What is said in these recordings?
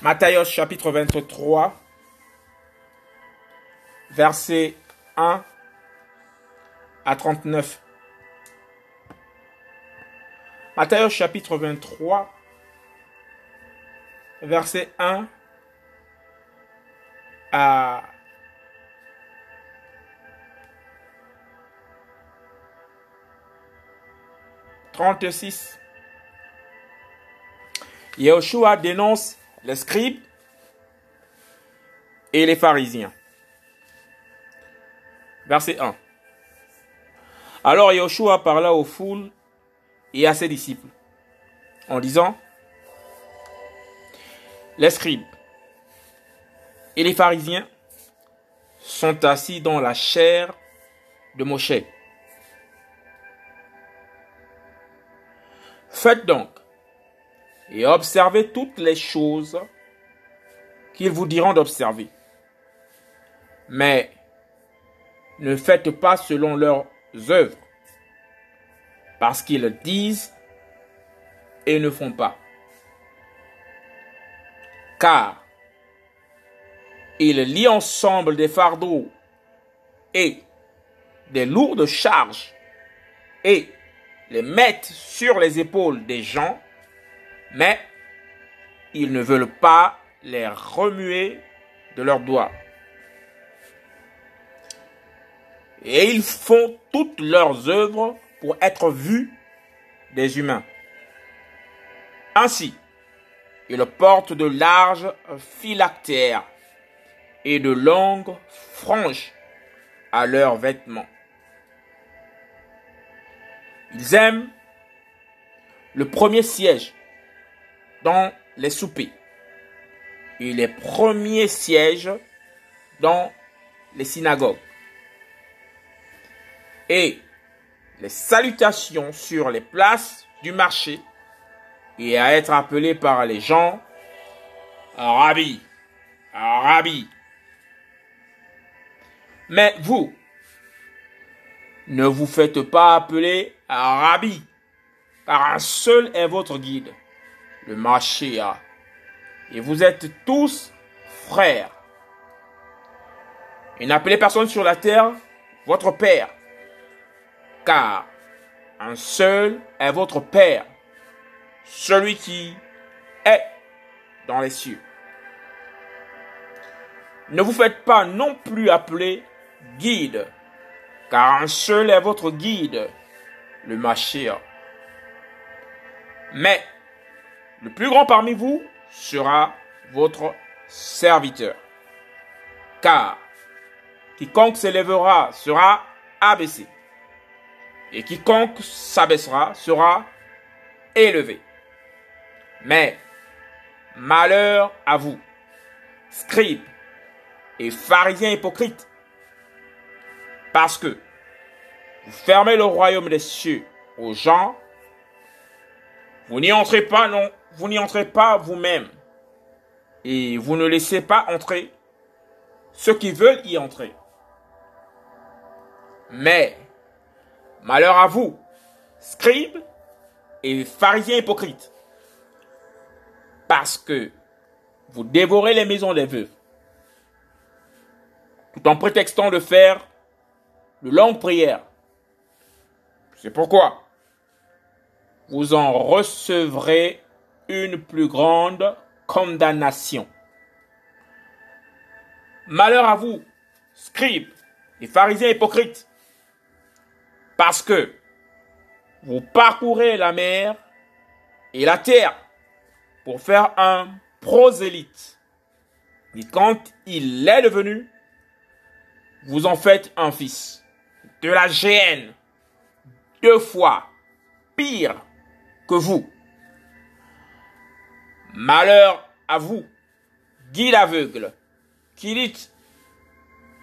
Matthieu chapitre 23, versets 1 à 39. Matthieu chapitre 23, verset 1 à 36. Yahushua dénonce les scribes et les pharisiens. Verset 1. Alors Yahushua parla aux foules et à ses disciples en disant Les scribes et les pharisiens sont assis dans la chair de Moshe. Faites donc et observez toutes les choses qu'ils vous diront d'observer. Mais ne faites pas selon leurs œuvres, parce qu'ils disent et ne font pas. Car ils lient ensemble des fardeaux et des lourdes charges et les mettent sur les épaules des gens, mais ils ne veulent pas les remuer de leurs doigts. Et ils font toutes leurs œuvres pour être vus des humains. Ainsi, ils portent de larges phylactères et de longues franges à leurs vêtements. Ils aiment le premier siège dans les soupers. Et les premiers sièges dans les synagogues. Et les salutations sur les places du marché et à être appelés par les gens Rabbi, Rabbi. Mais vous, ne vous faites pas appeler Rabbi, car un seul est votre guide, le Mashiach. Et vous êtes tous frères. Et n'appelez personne sur la terre votre Père, car un seul est votre Père, celui qui est dans les cieux. Ne vous faites pas non plus appeler guide, car un seul est votre guide, le Mashiach. Mais le plus grand parmi vous sera votre serviteur. Car quiconque s'élèvera sera abaissé, et quiconque s'abaissera sera élevé. Mais malheur à vous, scribes et pharisiens hypocrites, parce que vous fermez le royaume des cieux aux gens, vous n'y entrez pas, non, vous n'y entrez pas vous-même. Et vous ne laissez pas entrer ceux qui veulent y entrer. Mais, malheur à vous, scribes et pharisiens hypocrites, parce que vous dévorez les maisons des veuves, tout en prétextant de faire de longues prières. C'est pourquoi vous en recevrez une plus grande condamnation. Malheur à vous, scribes et pharisiens hypocrites, parce que vous parcourez la mer et la terre pour faire un prosélyte. Et quand il est devenu, vous en faites un fils. De la géhenne, deux fois pire que vous. Malheur à vous, guide aveugle, qui dit,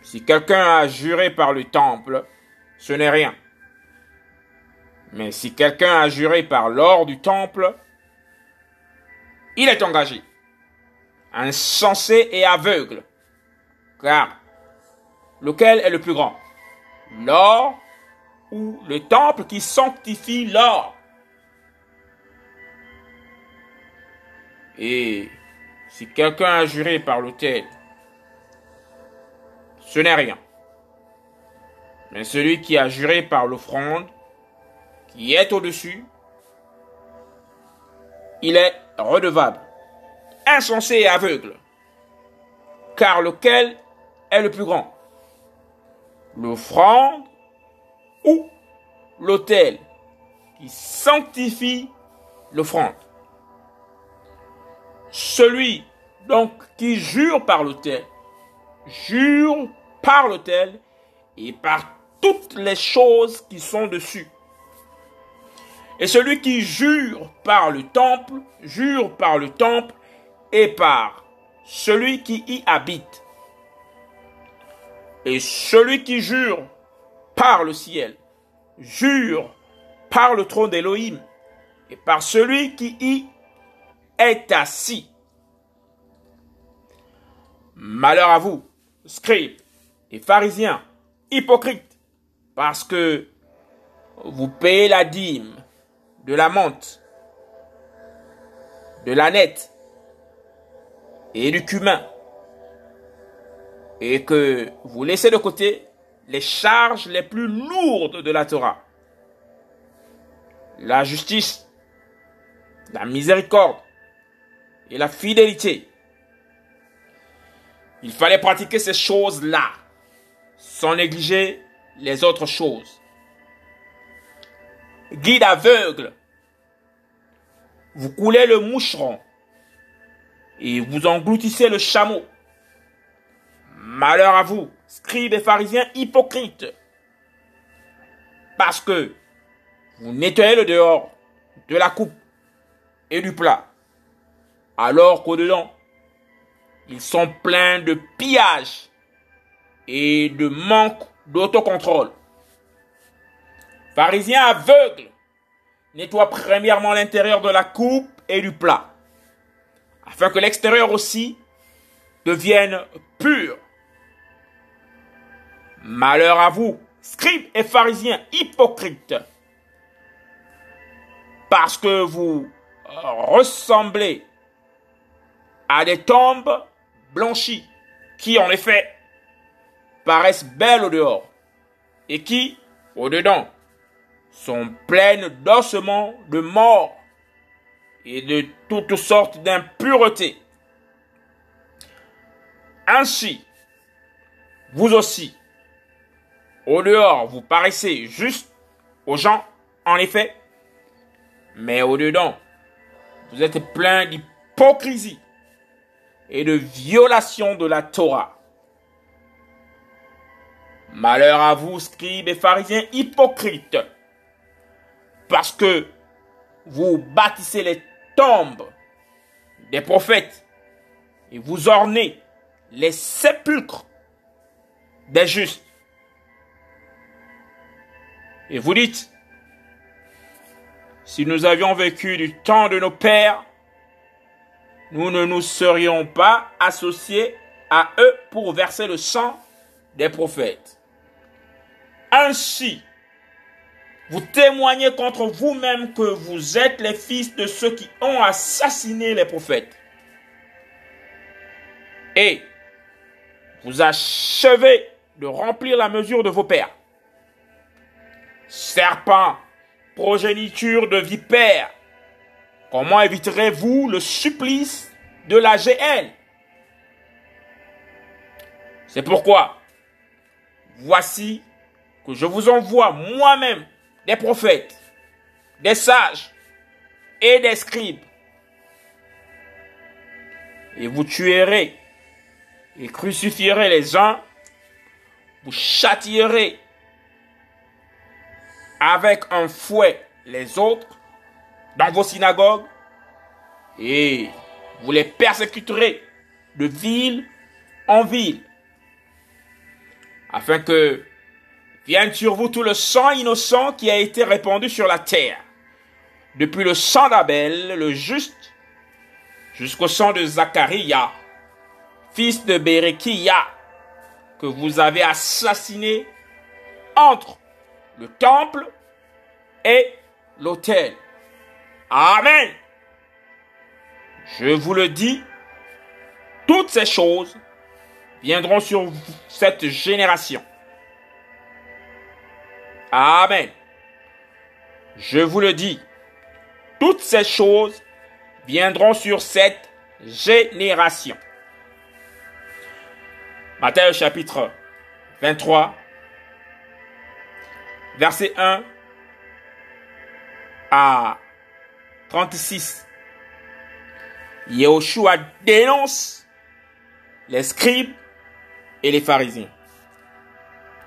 si quelqu'un a juré par le temple, ce n'est rien. Mais si quelqu'un a juré par l'or du temple, il est engagé, insensé et aveugle. Car lequel est le plus grand L'or ou le temple qui sanctifie l'or? Et Si quelqu'un a juré par l'autel, ce n'est rien. Mais celui qui a juré par l'offrande, qui est au-dessus, il est redevable, insensé et aveugle. Car lequel est le plus grand? L'offrande ou l'autel qui sanctifie l'offrande? Celui donc qui jure par l'autel, jure par l'autel et par toutes les choses qui sont dessus. Et celui qui jure par le temple, jure par le temple et par celui qui y habite. Et celui qui jure par le ciel, jure par le trône d'Élohim et par celui qui y est assis. Malheur à vous, scribes et pharisiens, hypocrites, parce que vous payez la dîme de la menthe, de la nette et du cumin, et que vous laissez de côté les charges les plus lourdes de la Torah. La justice, la miséricorde et la fidélité. Il fallait pratiquer ces choses-là sans négliger les autres choses guide aveugle. Vous coulez le moucheron et vous engloutissez le chameau. Malheur à vous, scribes et pharisiens hypocrites, parce que vous nettoyez le dehors de la coupe et du plat, alors qu'au-dedans, ils sont pleins de pillage et de manque d'autocontrôle. Pharisien aveugle, nettoie premièrement l'intérieur de la coupe et du plat, afin que l'extérieur aussi devienne pur. Malheur à vous, scribes et pharisiens hypocrites, parce que vous ressemblez à des tombes blanchies, qui en effet paraissent belles au dehors, et qui, au dedans, sont pleines d'ossements de mort et de toutes sortes d'impuretés. Ainsi, vous aussi, au dehors, vous paraissez juste aux gens, en effet, mais au dedans, vous êtes plein d'hypocrisie et de violation de la Torah. Malheur à vous, scribes et pharisiens hypocrites, parce que vous bâtissez les tombes des prophètes et vous ornez les sépulcres des justes. Et vous dites, si nous avions vécu du temps de nos pères, nous ne nous serions pas associés à eux pour verser le sang des prophètes. Ainsi, vous témoignez contre vous-même que vous êtes les fils de ceux qui ont assassiné les prophètes. Et vous achevez de remplir la mesure de vos pères. Serpent, progéniture de vipère, comment éviterez-vous le supplice de la GL C'est pourquoi, voici que je vous envoie moi-même des prophètes, des sages et des scribes. Et vous tuerez et crucifierez les uns, vous châtierez avec un fouet les autres dans vos synagogues. Et vous les persécuterez de ville en ville. Afin que vienne sur vous tout le sang innocent qui a été répandu sur la terre, depuis le sang d'Abel, le juste, jusqu'au sang de Zacharia, fils de Bérekia, que vous avez assassiné entre le temple et l'autel. Amen. Je vous le dis toutes ces choses viendront sur cette génération. Amen. Je vous le dis, toutes ces choses viendront sur cette génération. Matthieu chapitre 23, verset 1 à 36. Yahushua dénonce les scribes et les pharisiens.